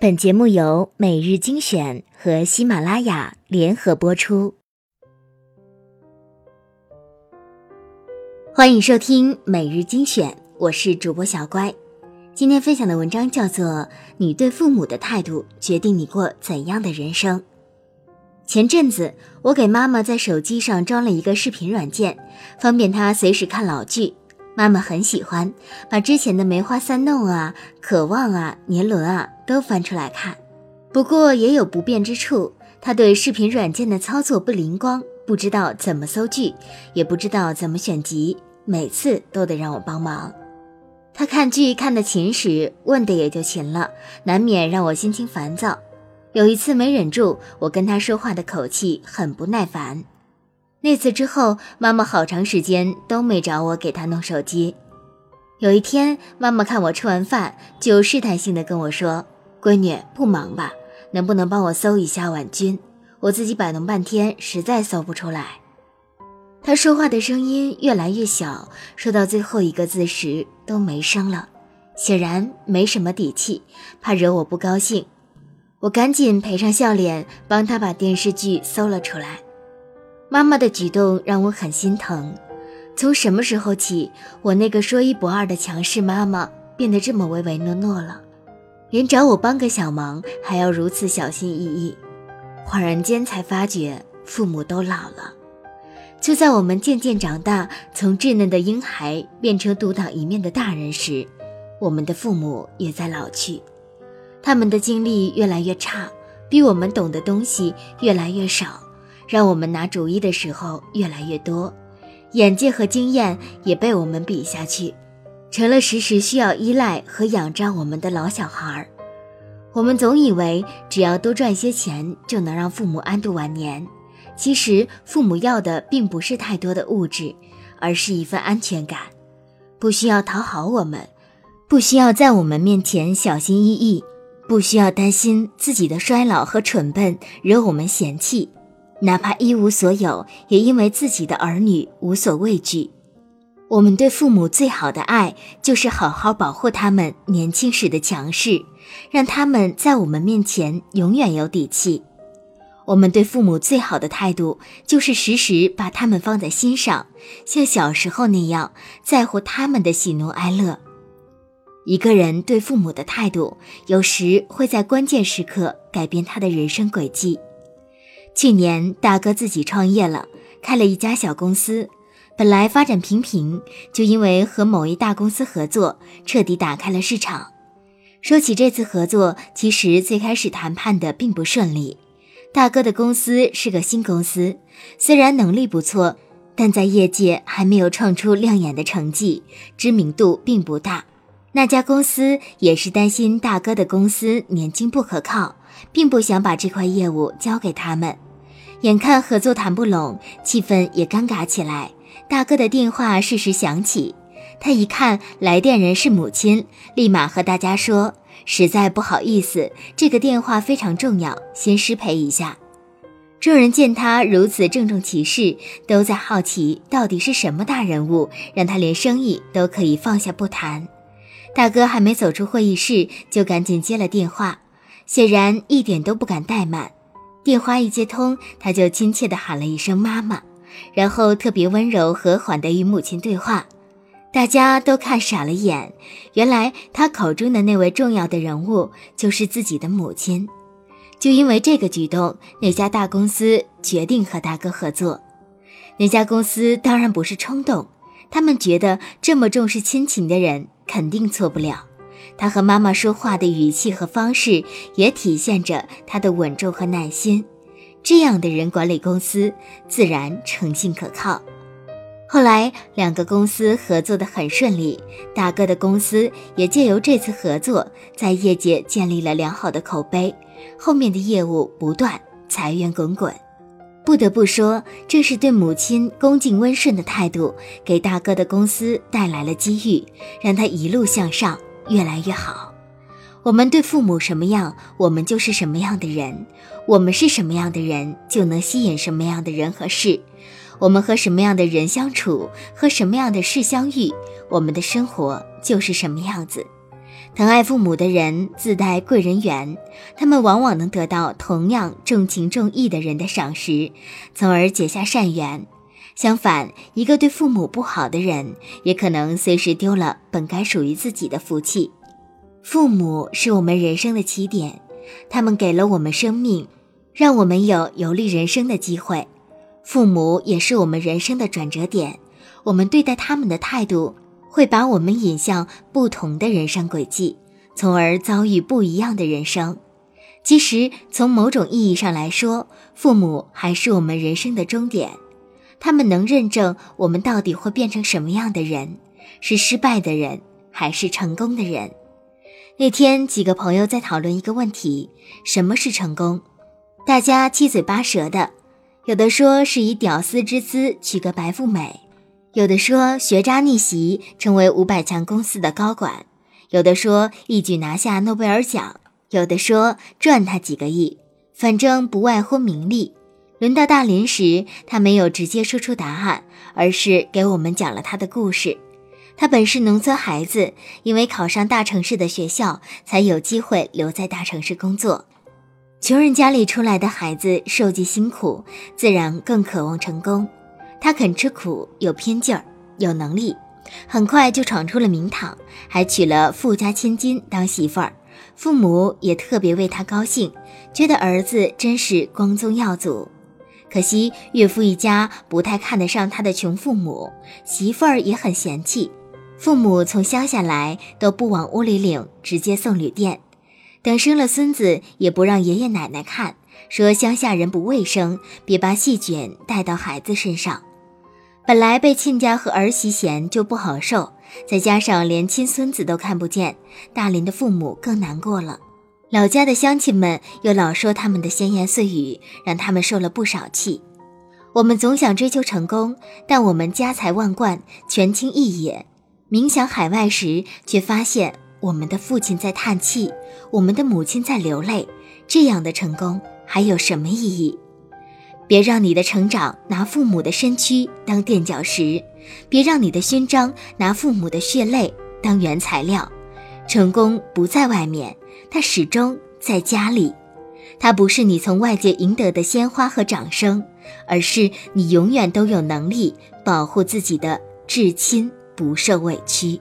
本节目由每日精选和喜马拉雅联合播出，欢迎收听每日精选，我是主播小乖。今天分享的文章叫做《你对父母的态度决定你过怎样的人生》。前阵子，我给妈妈在手机上装了一个视频软件，方便她随时看老剧。妈妈很喜欢，把之前的《梅花三弄》啊、《渴望》啊、《年轮》啊都翻出来看。不过也有不便之处，她对视频软件的操作不灵光，不知道怎么搜剧，也不知道怎么选集，每次都得让我帮忙。她看剧看得勤时，问的也就勤了，难免让我心情烦躁。有一次没忍住，我跟她说话的口气很不耐烦。那次之后，妈妈好长时间都没找我给她弄手机。有一天，妈妈看我吃完饭，就试探性的跟我说：“闺女，不忙吧？能不能帮我搜一下婉君？我自己摆弄半天，实在搜不出来。”她说话的声音越来越小，说到最后一个字时都没声了，显然没什么底气，怕惹我不高兴。我赶紧赔上笑脸，帮她把电视剧搜了出来。妈妈的举动让我很心疼。从什么时候起，我那个说一不二的强势妈妈变得这么唯唯诺诺了？连找我帮个小忙还要如此小心翼翼。恍然间才发觉，父母都老了。就在我们渐渐长大，从稚嫩的婴孩变成独当一面的大人时，我们的父母也在老去。他们的精力越来越差，比我们懂的东西越来越少。让我们拿主意的时候越来越多，眼界和经验也被我们比下去，成了时时需要依赖和仰仗我们的老小孩儿。我们总以为只要多赚些钱就能让父母安度晚年，其实父母要的并不是太多的物质，而是一份安全感，不需要讨好我们，不需要在我们面前小心翼翼，不需要担心自己的衰老和蠢笨惹我们嫌弃。哪怕一无所有，也因为自己的儿女无所畏惧。我们对父母最好的爱，就是好好保护他们年轻时的强势，让他们在我们面前永远有底气。我们对父母最好的态度，就是时时把他们放在心上，像小时候那样在乎他们的喜怒哀乐。一个人对父母的态度，有时会在关键时刻改变他的人生轨迹。去年大哥自己创业了，开了一家小公司，本来发展平平，就因为和某一大公司合作，彻底打开了市场。说起这次合作，其实最开始谈判的并不顺利。大哥的公司是个新公司，虽然能力不错，但在业界还没有创出亮眼的成绩，知名度并不大。那家公司也是担心大哥的公司年轻不可靠。并不想把这块业务交给他们，眼看合作谈不拢，气氛也尴尬起来。大哥的电话适时响起，他一看来电人是母亲，立马和大家说：“实在不好意思，这个电话非常重要，先失陪一下。”众人见他如此郑重其事，都在好奇到底是什么大人物，让他连生意都可以放下不谈。大哥还没走出会议室，就赶紧接了电话。显然一点都不敢怠慢，电话一接通，他就亲切地喊了一声“妈妈”，然后特别温柔和缓地与母亲对话。大家都看傻了眼，原来他口中的那位重要的人物就是自己的母亲。就因为这个举动，那家大公司决定和大哥合作。那家公司当然不是冲动，他们觉得这么重视亲情的人肯定错不了。他和妈妈说话的语气和方式，也体现着他的稳重和耐心。这样的人管理公司，自然诚信可靠。后来，两个公司合作的很顺利，大哥的公司也借由这次合作，在业界建立了良好的口碑。后面的业务不断，财源滚滚。不得不说，这是对母亲恭敬温顺的态度，给大哥的公司带来了机遇，让他一路向上。越来越好。我们对父母什么样，我们就是什么样的人；我们是什么样的人，就能吸引什么样的人和事。我们和什么样的人相处，和什么样的事相遇，我们的生活就是什么样子。疼爱父母的人自带贵人缘，他们往往能得到同样重情重义的人的赏识，从而结下善缘。相反，一个对父母不好的人，也可能随时丢了本该属于自己的福气。父母是我们人生的起点，他们给了我们生命，让我们有游历人生的机会。父母也是我们人生的转折点，我们对待他们的态度。会把我们引向不同的人生轨迹，从而遭遇不一样的人生。其实，从某种意义上来说，父母还是我们人生的终点。他们能认证我们到底会变成什么样的人，是失败的人还是成功的人。那天，几个朋友在讨论一个问题：什么是成功？大家七嘴八舌的，有的说是以屌丝之姿娶个白富美。有的说学渣逆袭成为五百强公司的高管，有的说一举拿下诺贝尔奖，有的说赚他几个亿，反正不外乎名利。轮到大林时，他没有直接说出答案，而是给我们讲了他的故事。他本是农村孩子，因为考上大城市的学校，才有机会留在大城市工作。穷人家里出来的孩子受尽辛苦，自然更渴望成功。他肯吃苦，有拼劲儿，有能力，很快就闯出了名堂，还娶了富家千金当媳妇儿，父母也特别为他高兴，觉得儿子真是光宗耀祖。可惜岳父一家不太看得上他的穷父母，媳妇儿也很嫌弃，父母从乡下来都不往屋里领，直接送旅店，等生了孙子也不让爷爷奶奶看，说乡下人不卫生，别把细菌带到孩子身上。本来被亲家和儿媳嫌就不好受，再加上连亲孙子都看不见，大林的父母更难过了。老家的乡亲们又老说他们的闲言碎语，让他们受了不少气。我们总想追求成功，但我们家财万贯，权倾一野，冥想海外时，却发现我们的父亲在叹气，我们的母亲在流泪。这样的成功还有什么意义？别让你的成长拿父母的身躯当垫脚石，别让你的勋章拿父母的血泪当原材料。成功不在外面，它始终在家里。它不是你从外界赢得的鲜花和掌声，而是你永远都有能力保护自己的至亲不受委屈。